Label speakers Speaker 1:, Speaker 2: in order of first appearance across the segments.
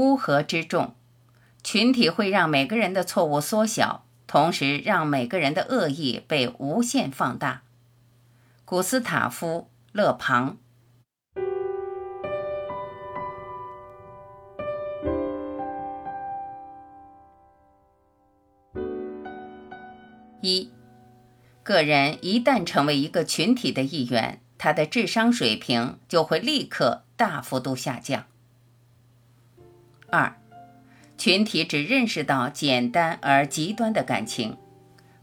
Speaker 1: 乌合之众，群体会让每个人的错误缩小，同时让每个人的恶意被无限放大。古斯塔夫·勒庞。一，个人一旦成为一个群体的一员，他的智商水平就会立刻大幅度下降。二，群体只认识到简单而极端的感情，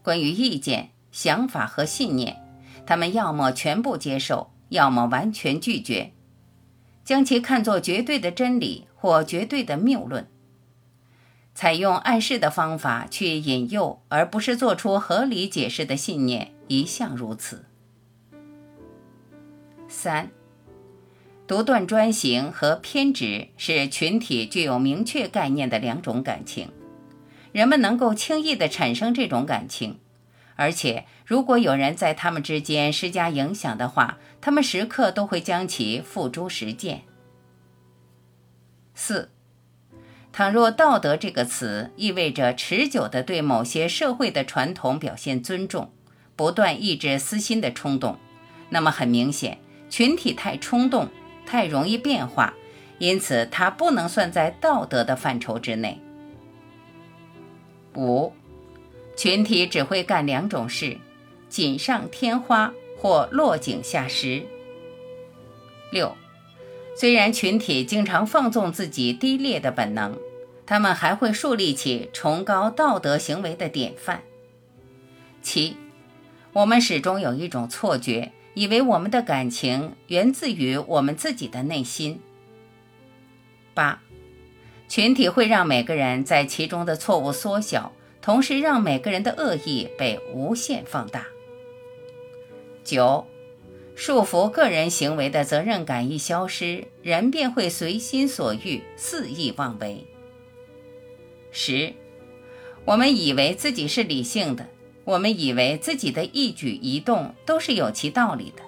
Speaker 1: 关于意见、想法和信念，他们要么全部接受，要么完全拒绝，将其看作绝对的真理或绝对的谬论。采用暗示的方法去引诱，而不是做出合理解释的信念，一向如此。三。独断专行和偏执是群体具有明确概念的两种感情，人们能够轻易地产生这种感情，而且如果有人在他们之间施加影响的话，他们时刻都会将其付诸实践。四，倘若“道德”这个词意味着持久地对某些社会的传统表现尊重，不断抑制私心的冲动，那么很明显，群体太冲动。太容易变化，因此它不能算在道德的范畴之内。五，群体只会干两种事：锦上添花或落井下石。六，虽然群体经常放纵自己低劣的本能，他们还会树立起崇高道德行为的典范。七，我们始终有一种错觉。以为我们的感情源自于我们自己的内心。八，群体会让每个人在其中的错误缩小，同时让每个人的恶意被无限放大。九，束缚个人行为的责任感一消失，人便会随心所欲、肆意妄为。十，我们以为自己是理性的。我们以为自己的一举一动都是有其道理的，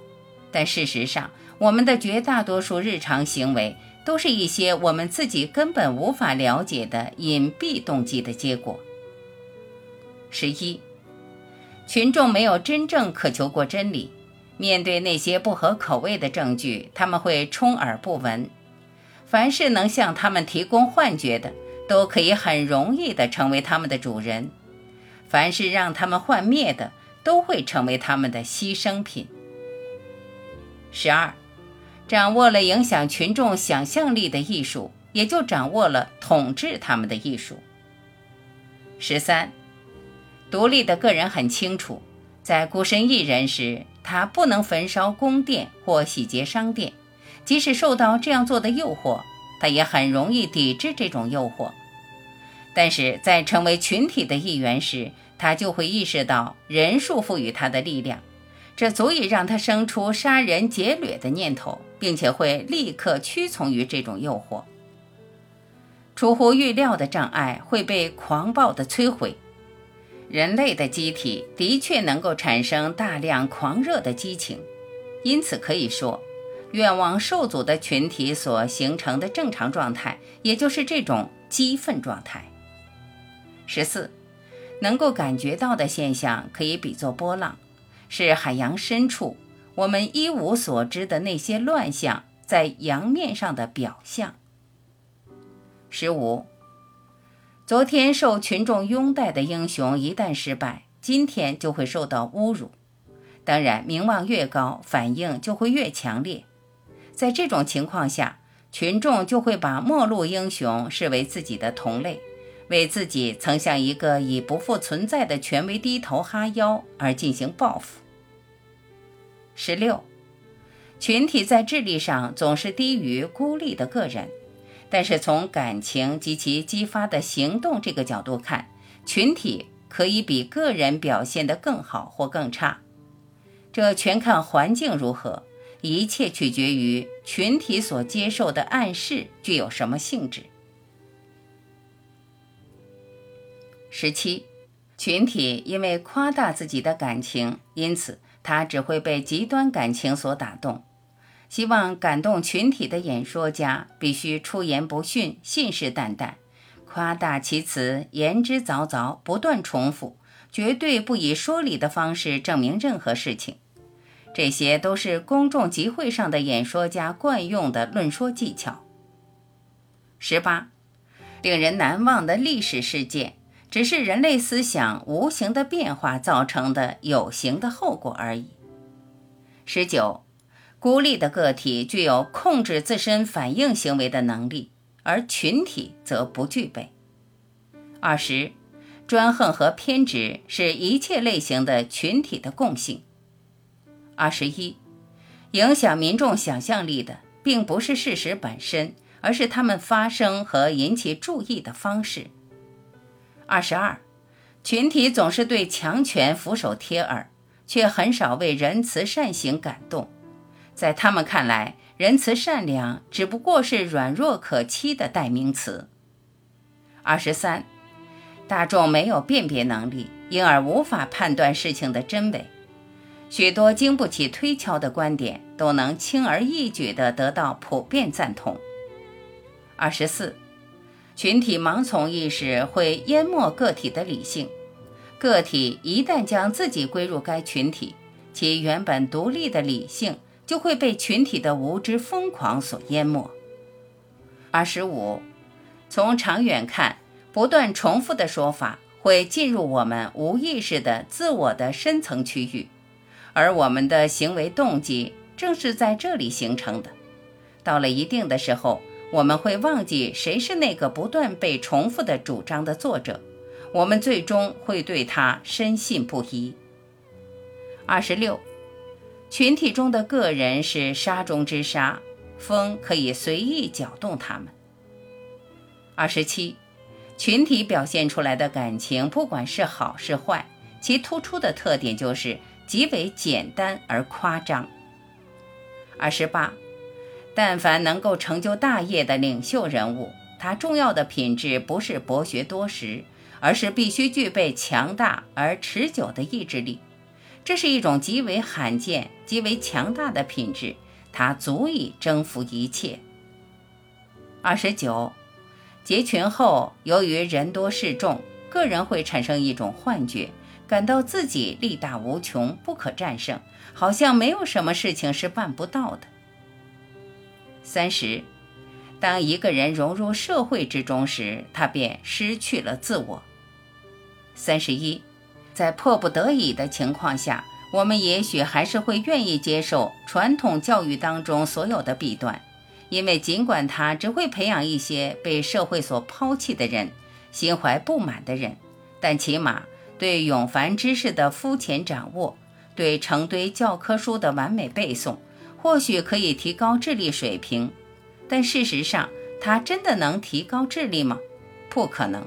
Speaker 1: 但事实上，我们的绝大多数日常行为都是一些我们自己根本无法了解的隐蔽动机的结果。十一，群众没有真正渴求过真理，面对那些不合口味的证据，他们会充耳不闻。凡是能向他们提供幻觉的，都可以很容易地成为他们的主人。凡是让他们幻灭的，都会成为他们的牺牲品。十二，掌握了影响群众想象力的艺术，也就掌握了统治他们的艺术。十三，独立的个人很清楚，在孤身一人时，他不能焚烧宫殿或洗劫商店，即使受到这样做的诱惑，他也很容易抵制这种诱惑。但是在成为群体的一员时，他就会意识到人数赋予他的力量，这足以让他生出杀人劫掠的念头，并且会立刻屈从于这种诱惑。出乎预料的障碍会被狂暴的摧毁。人类的机体的确能够产生大量狂热的激情，因此可以说，愿望受阻的群体所形成的正常状态，也就是这种激愤状态。十四，能够感觉到的现象可以比作波浪，是海洋深处我们一无所知的那些乱象在洋面上的表象。十五，昨天受群众拥戴的英雄一旦失败，今天就会受到侮辱。当然，名望越高，反应就会越强烈。在这种情况下，群众就会把末路英雄视为自己的同类。为自己曾向一个已不复存在的权威低头哈腰而进行报复。十六，群体在智力上总是低于孤立的个人，但是从感情及其激发的行动这个角度看，群体可以比个人表现得更好或更差，这全看环境如何，一切取决于群体所接受的暗示具有什么性质。十七，群体因为夸大自己的感情，因此他只会被极端感情所打动。希望感动群体的演说家必须出言不逊、信誓旦旦，夸大其词、言之凿凿、不断重复，绝对不以说理的方式证明任何事情。这些都是公众集会上的演说家惯用的论说技巧。十八，令人难忘的历史事件，只是人类思想无形的变化造成的有形的后果而已。十九。孤立的个体具有控制自身反应行为的能力，而群体则不具备。二十，专横和偏执是一切类型的群体的共性。二十一，影响民众想象力的并不是事实本身，而是他们发生和引起注意的方式。二十二，群体总是对强权俯首帖耳，却很少为仁慈善行感动。在他们看来，仁慈善良只不过是软弱可欺的代名词。二十三，大众没有辨别能力，因而无法判断事情的真伪。许多经不起推敲的观点都能轻而易举地得到普遍赞同。二十四，群体盲从意识会淹没个体的理性。个体一旦将自己归入该群体，其原本独立的理性。就会被群体的无知疯狂所淹没。二十五，从长远看，不断重复的说法会进入我们无意识的自我的深层区域，而我们的行为动机正是在这里形成的。到了一定的时候，我们会忘记谁是那个不断被重复的主张的作者，我们最终会对他深信不疑。二十六。群体中的个人是沙中之沙，风可以随意搅动他们。二十七，群体表现出来的感情，不管是好是坏，其突出的特点就是极为简单而夸张。二十八，但凡能够成就大业的领袖人物，他重要的品质不是博学多识，而是必须具备强大而持久的意志力。这是一种极为罕见、极为强大的品质，它足以征服一切。二十九，结群后，由于人多势众，个人会产生一种幻觉，感到自己力大无穷，不可战胜，好像没有什么事情是办不到的。三十，当一个人融入社会之中时，他便失去了自我。三十一。在迫不得已的情况下，我们也许还是会愿意接受传统教育当中所有的弊端，因为尽管它只会培养一些被社会所抛弃的人、心怀不满的人，但起码对永繁知识的肤浅掌握、对成堆教科书的完美背诵，或许可以提高智力水平。但事实上，它真的能提高智力吗？不可能。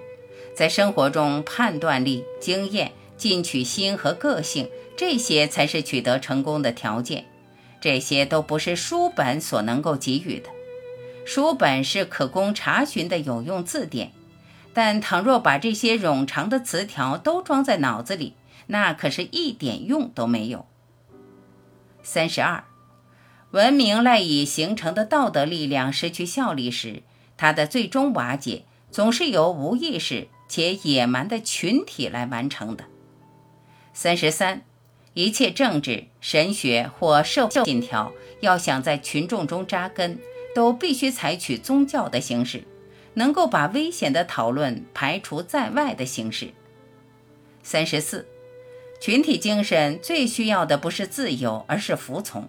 Speaker 1: 在生活中，判断力、经验。进取心和个性，这些才是取得成功的条件。这些都不是书本所能够给予的。书本是可供查询的有用字典，但倘若把这些冗长的词条都装在脑子里，那可是一点用都没有。三十二，文明赖以形成的道德力量失去效力时，它的最终瓦解总是由无意识且野蛮的群体来完成的。三十三，一切政治、神学或社会信条要想在群众中扎根，都必须采取宗教的形式，能够把危险的讨论排除在外的形式。三十四，群体精神最需要的不是自由，而是服从。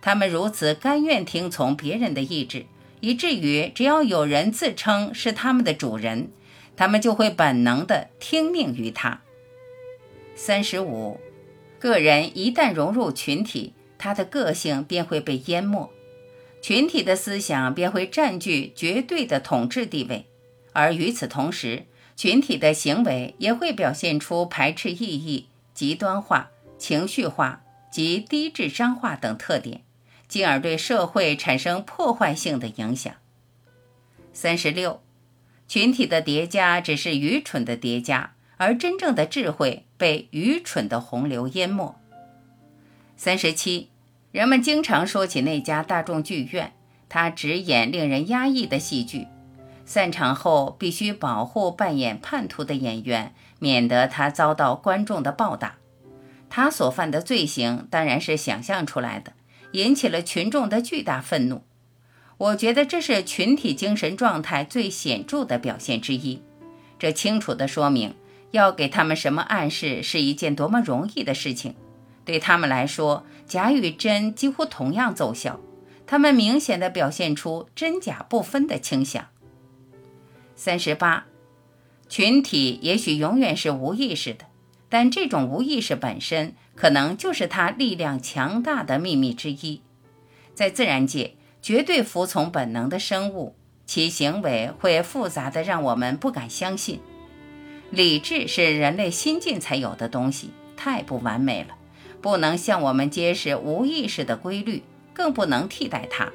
Speaker 1: 他们如此甘愿听从别人的意志，以至于只要有人自称是他们的主人，他们就会本能地听命于他。三十五，个人一旦融入群体，他的个性便会被淹没，群体的思想便会占据绝对的统治地位，而与此同时，群体的行为也会表现出排斥异义、极端化、情绪化及低智商化等特点，进而对社会产生破坏性的影响。三十六，群体的叠加只是愚蠢的叠加。而真正的智慧被愚蠢的洪流淹没。三十七，人们经常说起那家大众剧院，他只演令人压抑的戏剧，散场后必须保护扮演叛徒的演员，免得他遭到观众的暴打。他所犯的罪行当然是想象出来的，引起了群众的巨大愤怒。我觉得这是群体精神状态最显著的表现之一。这清楚地说明，要给他们什么暗示是一件多么容易的事情。对他们来说，假与真几乎同样奏效。他们明显地表现出真假不分的倾向。三十八，群体也许永远是无意识的，但这种无意识本身可能就是它力量强大的秘密之一。在自然界，绝对服从本能的生物，其行为会复杂的让我们不敢相信。理智是人类新近才有的东西，太不完美了。不能向我们揭示无意识的规律，更不能替代它。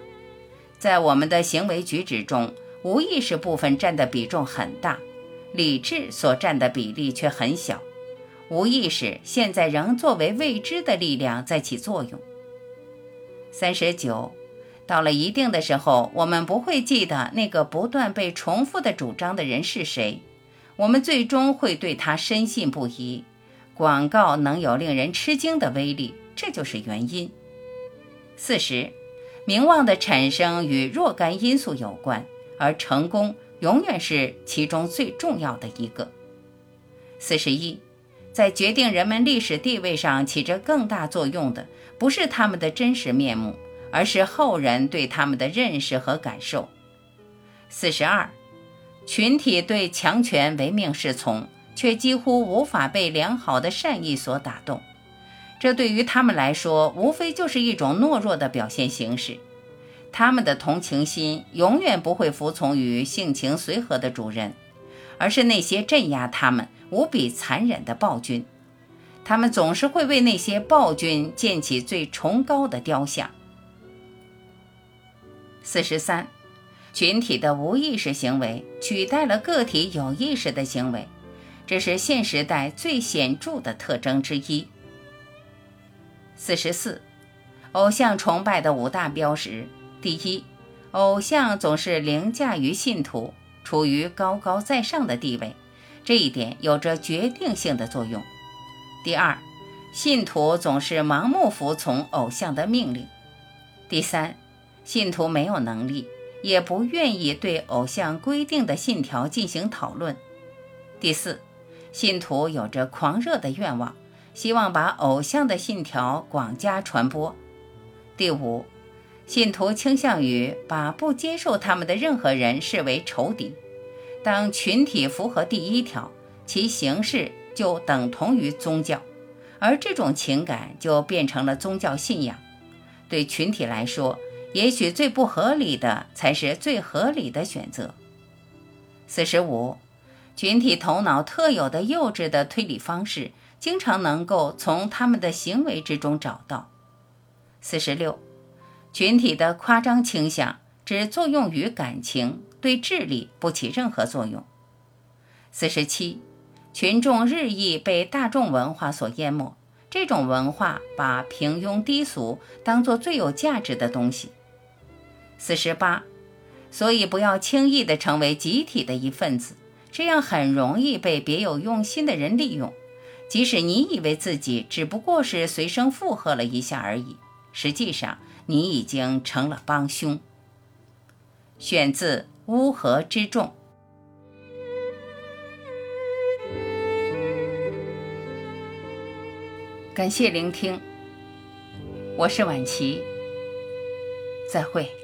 Speaker 1: 在我们的行为举止中，无意识部分占的比重很大，理智所占的比例却很小。无意识现在仍作为未知的力量在起作用。三十九，到了一定的时候，我们不会记得那个不断被重复的主张的人是谁，我们最终会对他深信不疑。广告能有令人吃惊的威力，这就是原因。四十，名望的产生与若干因素有关，而成功永远是其中最重要的一个。四十一，在决定人们历史地位上起着更大作用的，不是他们的真实面目，而是后人对他们的认识和感受。四十二，群体对强权唯命是从。却几乎无法被良好的善意所打动，这对于他们来说，无非就是一种懦弱的表现形式。他们的同情心永远不会服从于性情随和的主人，而是那些镇压他们无比残忍的暴君。他们总是会为那些暴君建起最崇高的雕像。四十三，群体的无意识行为取代了个体有意识的行为。这是现时代最显著的特征之一。四十四，偶像崇拜的五大标识：第一，偶像总是凌驾于信徒，处于高高在上的地位，这一点有着决定性的作用；第二，信徒总是盲目服从偶像的命令；第三，信徒没有能力，也不愿意对偶像规定的信条进行讨论；第四。信徒有着狂热的愿望，希望把偶像的信条广加传播。第五，信徒倾向于把不接受他们的任何人视为仇敌。当群体符合第一条，其形式就等同于宗教，而这种情感就变成了宗教信仰。对群体来说，也许最不合理的才是最合理的选择。四十五。群体头脑特有的幼稚的推理方式，经常能够从他们的行为之中找到。四十六，群体的夸张倾向只作用于感情，对智力不起任何作用。四十七，群众日益被大众文化所淹没，这种文化把平庸低俗当做最有价值的东西。四十八，所以不要轻易地成为集体的一份子。这样很容易被别有用心的人利用，即使你以为自己只不过是随声附和了一下而已，实际上你已经成了帮凶。选自《乌合之众》，感谢聆听，我是晚琪，再会。